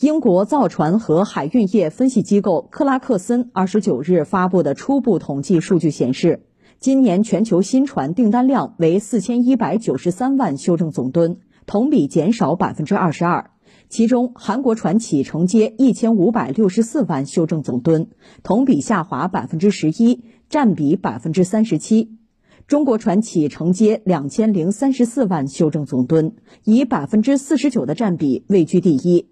英国造船和海运业分析机构克拉克森二十九日发布的初步统计数据显示，今年全球新船订单量为四千一百九十三万修正总吨，同比减少百分之二十二。其中，韩国船企承接一千五百六十四万修正总吨，同比下滑百分之十一，占比百分之三十七。中国船企承接两千零三十四万修正总吨，以百分之四十九的占比位居第一。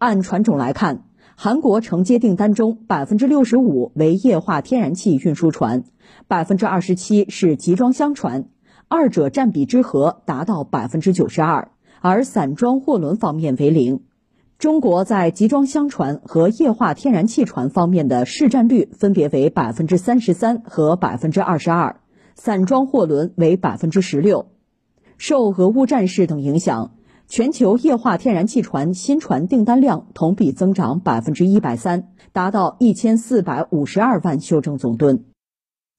按船种来看，韩国承接订单中百分之六十五为液化天然气运输船，百分之二十七是集装箱船，二者占比之和达到百分之九十二，而散装货轮方面为零。中国在集装箱船和液化天然气船方面的市占率分别为百分之三十三和百分之二十二，散装货轮为百分之十六。受俄乌战事等影响。全球液化天然气船新船订单量同比增长百分之一百三，达到一千四百五十二万修正总吨。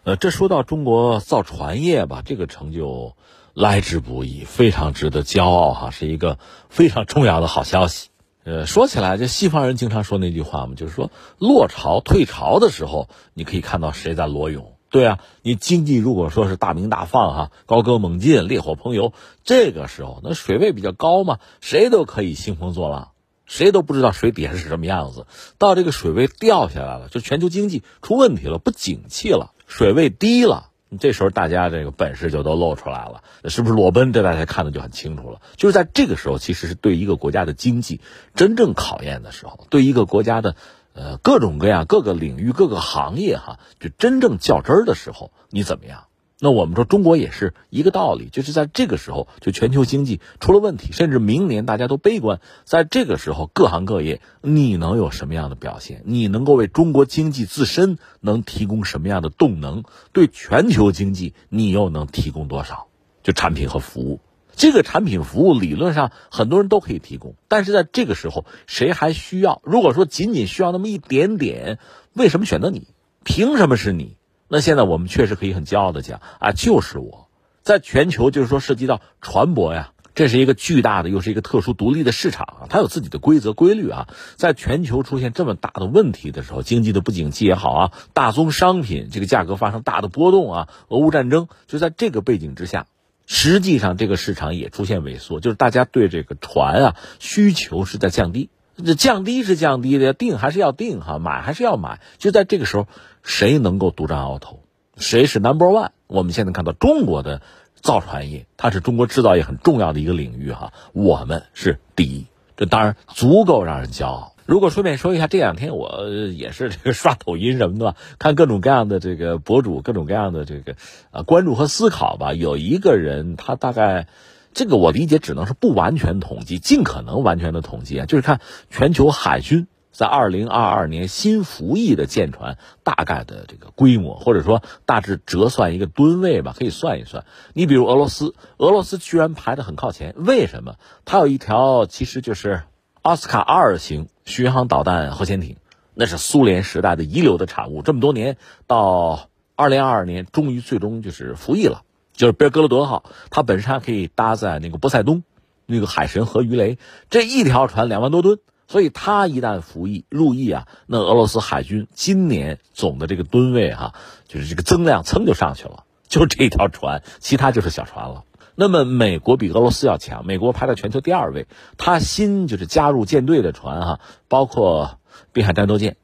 呃，这说到中国造船业吧，这个成就来之不易，非常值得骄傲哈，是一个非常重要的好消息。呃，说起来，这西方人经常说那句话嘛，就是说落潮退潮的时候，你可以看到谁在裸泳。对啊，你经济如果说是大鸣大放哈，高歌猛进，烈火烹油，这个时候那水位比较高嘛，谁都可以兴风作浪，谁都不知道水底下是什么样子。到这个水位掉下来了，就全球经济出问题了，不景气了，水位低了，这时候大家这个本事就都露出来了，是不是裸奔？这大家看的就很清楚了。就是在这个时候，其实是对一个国家的经济真正考验的时候，对一个国家的。呃，各种各样、各个领域、各个行业，哈，就真正较真儿的时候，你怎么样？那我们说中国也是一个道理，就是在这个时候，就全球经济出了问题，甚至明年大家都悲观，在这个时候，各行各业你能有什么样的表现？你能够为中国经济自身能提供什么样的动能？对全球经济你又能提供多少？就产品和服务。这个产品服务理论上很多人都可以提供，但是在这个时候，谁还需要？如果说仅仅需要那么一点点，为什么选择你？凭什么是你？那现在我们确实可以很骄傲的讲啊，就是我，在全球就是说涉及到船舶呀，这是一个巨大的又是一个特殊独立的市场，它有自己的规则规律啊。在全球出现这么大的问题的时候，经济的不景气也好啊，大宗商品这个价格发生大的波动啊，俄乌战争就在这个背景之下。实际上，这个市场也出现萎缩，就是大家对这个船啊需求是在降低。这降低是降低的，定还是要定哈，买还是要买。就在这个时候，谁能够独占鳌头？谁是 number one？我们现在看到中国的造船业，它是中国制造业很重要的一个领域哈，我们是第一，这当然足够让人骄傲。如果顺便说一下，这两天我也是这个 刷抖音什么的，看各种各样的这个博主，各种各样的这个呃关注和思考吧。有一个人，他大概这个我理解只能是不完全统计，尽可能完全的统计啊，就是看全球海军在二零二二年新服役的舰船大概的这个规模，或者说大致折算一个吨位吧，可以算一算。你比如俄罗斯，俄罗斯居然排的很靠前，为什么？它有一条其实就是奥斯卡二型。巡航导弹核潜艇，那是苏联时代的遗留的产物。这么多年，到二零二二年，终于最终就是服役了，就是贝尔格罗德号。它本身还可以搭载那个波塞冬，那个海神和鱼雷，这一条船两万多吨，所以它一旦服役入役啊，那俄罗斯海军今年总的这个吨位哈，就是这个增量噌就上去了。就这条船，其他就是小船了。那么美国比俄罗斯要强，美国排在全球第二位。它新就是加入舰队的船哈，包括滨海战斗舰，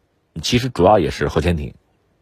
其实主要也是核潜艇，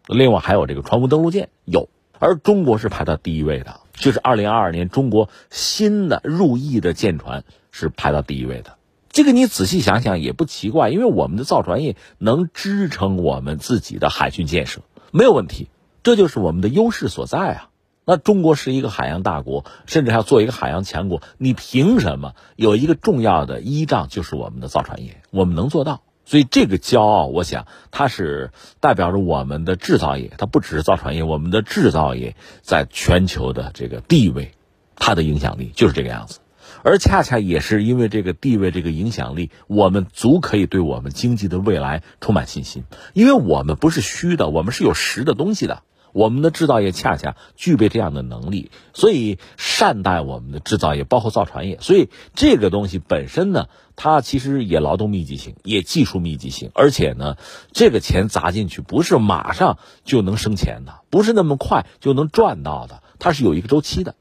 另外还有这个船坞登陆舰有。而中国是排到第一位的，就是二零二二年中国新的入役的舰船是排到第一位的。这个你仔细想想也不奇怪，因为我们的造船业能支撑我们自己的海军建设没有问题，这就是我们的优势所在啊。那中国是一个海洋大国，甚至还要做一个海洋强国，你凭什么有一个重要的依仗就是我们的造船业？我们能做到，所以这个骄傲，我想它是代表着我们的制造业，它不只是造船业，我们的制造业在全球的这个地位，它的影响力就是这个样子。而恰恰也是因为这个地位、这个影响力，我们足可以对我们经济的未来充满信心，因为我们不是虚的，我们是有实的东西的。我们的制造业恰恰具备这样的能力，所以善待我们的制造业，包括造船业。所以这个东西本身呢，它其实也劳动密集型，也技术密集型，而且呢，这个钱砸进去不是马上就能生钱的，不是那么快就能赚到的，它是有一个周期的。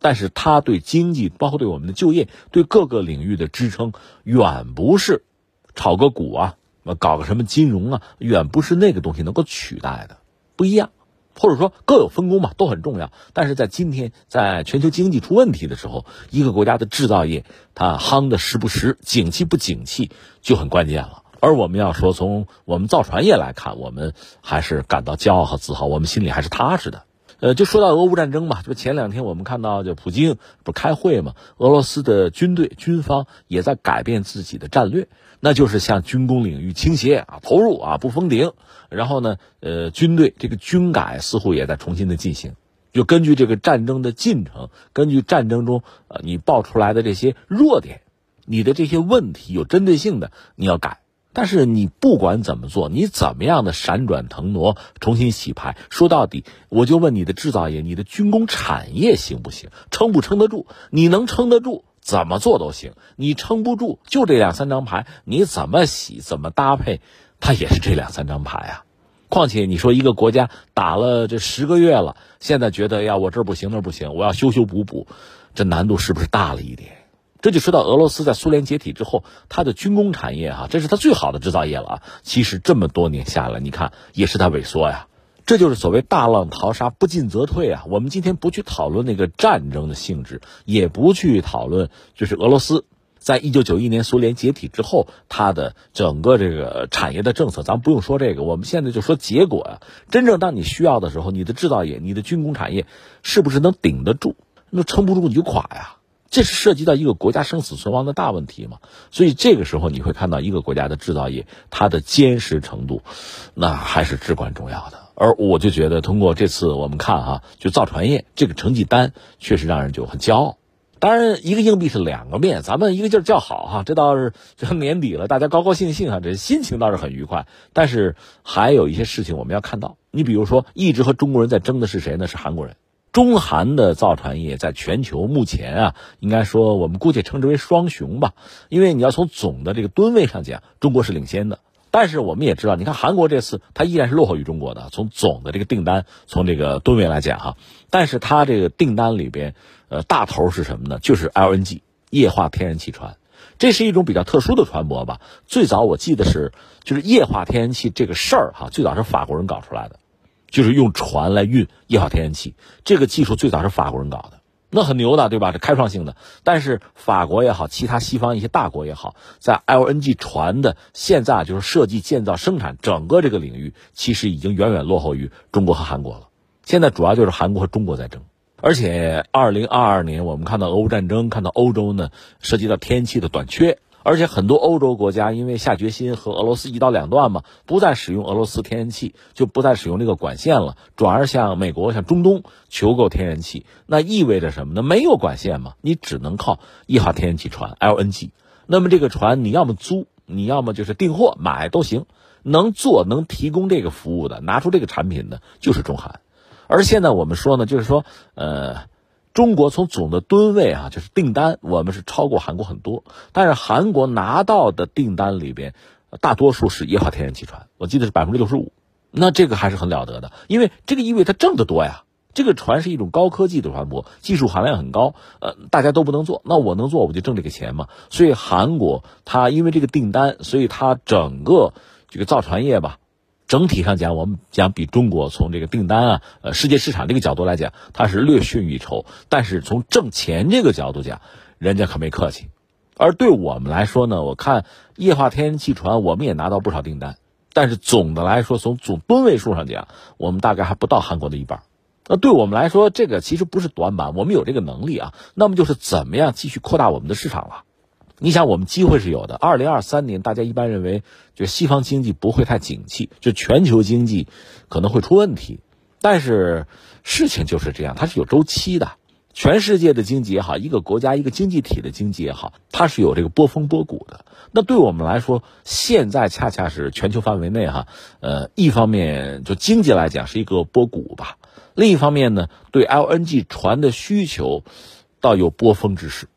但是它对经济，包括对我们的就业，对各个领域的支撑，远不是炒个股啊，搞个什么金融啊，远不是那个东西能够取代的，不一样。或者说各有分工嘛，都很重要。但是在今天，在全球经济出问题的时候，一个国家的制造业它夯的实不实，景气不景气就很关键了。而我们要说，从我们造船业来看，我们还是感到骄傲和自豪，我们心里还是踏实的。呃，就说到俄乌战争嘛，就前两天我们看到，就普京不是开会嘛，俄罗斯的军队军方也在改变自己的战略，那就是向军工领域倾斜啊，投入啊，不封顶。然后呢，呃，军队这个军改似乎也在重新的进行，就根据这个战争的进程，根据战争中呃你爆出来的这些弱点，你的这些问题有针对性的你要改。但是你不管怎么做，你怎么样的闪转腾挪、重新洗牌，说到底，我就问你的制造业、你的军工产业行不行，撑不撑得住？你能撑得住，怎么做都行；你撑不住，就这两三张牌，你怎么洗、怎么搭配，它也是这两三张牌啊。况且你说一个国家打了这十个月了，现在觉得呀，我这不行那不行，我要修修补补，这难度是不是大了一点？这就说到俄罗斯在苏联解体之后，它的军工产业哈，这是它最好的制造业了啊。其实这么多年下来，你看也是它萎缩呀。这就是所谓大浪淘沙，不进则退啊。我们今天不去讨论那个战争的性质，也不去讨论就是俄罗斯在一九九一年苏联解体之后，它的整个这个产业的政策，咱们不用说这个，我们现在就说结果呀。真正当你需要的时候，你的制造业、你的军工产业是不是能顶得住？那撑不住你就垮呀。这是涉及到一个国家生死存亡的大问题嘛？所以这个时候你会看到一个国家的制造业它的坚实程度，那还是至关重要的。而我就觉得，通过这次我们看哈，就造船业这个成绩单，确实让人就很骄傲。当然，一个硬币是两个面，咱们一个劲儿叫好哈，这倒是这年底了，大家高高兴兴哈，这心情倒是很愉快。但是还有一些事情我们要看到，你比如说，一直和中国人在争的是谁呢？是韩国人。中韩的造船业在全球目前啊，应该说我们姑且称之为双雄吧。因为你要从总的这个吨位上讲，中国是领先的。但是我们也知道，你看韩国这次它依然是落后于中国的。从总的这个订单，从这个吨位来讲哈，但是它这个订单里边，呃，大头是什么呢？就是 LNG 液化天然气船。这是一种比较特殊的船舶吧。最早我记得是，就是液化天然气这个事儿哈，最早是法国人搞出来的。就是用船来运液化天然气，这个技术最早是法国人搞的，那很牛的，对吧？这开创性的。但是法国也好，其他西方一些大国也好，在 LNG 船的现在就是设计、建造、生产整个这个领域，其实已经远远落后于中国和韩国了。现在主要就是韩国和中国在争，而且二零二二年我们看到俄乌战争，看到欧洲呢涉及到天然气的短缺。而且很多欧洲国家因为下决心和俄罗斯一刀两断嘛，不再使用俄罗斯天然气，就不再使用这个管线了，转而向美国、向中东求购天然气。那意味着什么呢？没有管线嘛，你只能靠液化天然气船 LNG。那么这个船你要么租，你要么就是订货买都行。能做能提供这个服务的，拿出这个产品的就是中韩。而现在我们说呢，就是说，呃。中国从总的吨位啊，就是订单，我们是超过韩国很多。但是韩国拿到的订单里边，大多数是液化天然气船，我记得是百分之六十五。那这个还是很了得的，因为这个意味着它挣得多呀。这个船是一种高科技的船舶，技术含量很高，呃，大家都不能做，那我能做，我就挣这个钱嘛。所以韩国它因为这个订单，所以它整个这个造船业吧。整体上讲，我们讲比中国从这个订单啊，呃，世界市场这个角度来讲，它是略逊一筹。但是从挣钱这个角度讲，人家可没客气。而对我们来说呢，我看液化天然气船，我们也拿到不少订单。但是总的来说，从总吨位数上讲，我们大概还不到韩国的一半。那对我们来说，这个其实不是短板，我们有这个能力啊。那么就是怎么样继续扩大我们的市场了。你想，我们机会是有的。二零二三年，大家一般认为，就西方经济不会太景气，就全球经济可能会出问题。但是事情就是这样，它是有周期的。全世界的经济也好，一个国家一个经济体的经济也好，它是有这个波峰波谷的。那对我们来说，现在恰恰是全球范围内哈，呃，一方面就经济来讲是一个波谷吧，另一方面呢，对 LNG 船的需求倒有波峰之势，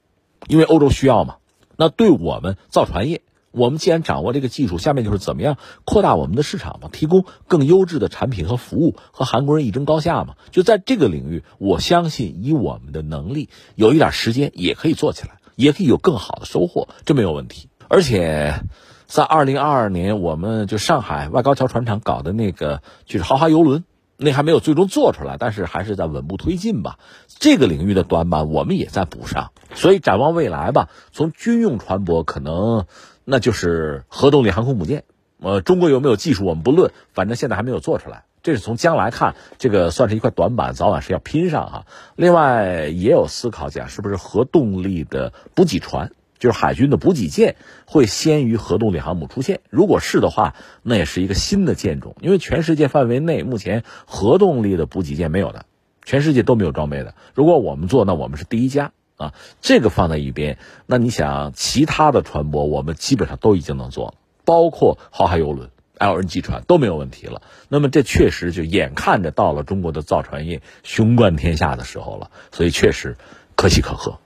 因为欧洲需要嘛。那对我们造船业，我们既然掌握这个技术，下面就是怎么样扩大我们的市场嘛，提供更优质的产品和服务，和韩国人一争高下嘛。就在这个领域，我相信以我们的能力，有一点时间也可以做起来，也可以有更好的收获，这没有问题。而且，在二零二二年，我们就上海外高桥船厂搞的那个就是豪华游轮。那还没有最终做出来，但是还是在稳步推进吧。这个领域的短板我们也在补上，所以展望未来吧，从军用船舶可能那就是核动力航空母舰。呃，中国有没有技术我们不论，反正现在还没有做出来。这是从将来看，这个算是一块短板，早晚是要拼上哈。另外也有思考讲，是不是核动力的补给船？就是海军的补给舰会先于核动力航母出现，如果是的话，那也是一个新的舰种。因为全世界范围内目前核动力的补给舰没有的，全世界都没有装备的。如果我们做，那我们是第一家啊。这个放在一边，那你想其他的船舶，我们基本上都已经能做了，包括豪华游轮、LNG 船都没有问题了。那么这确实就眼看着到了中国的造船业雄冠天下的时候了，所以确实可喜可贺。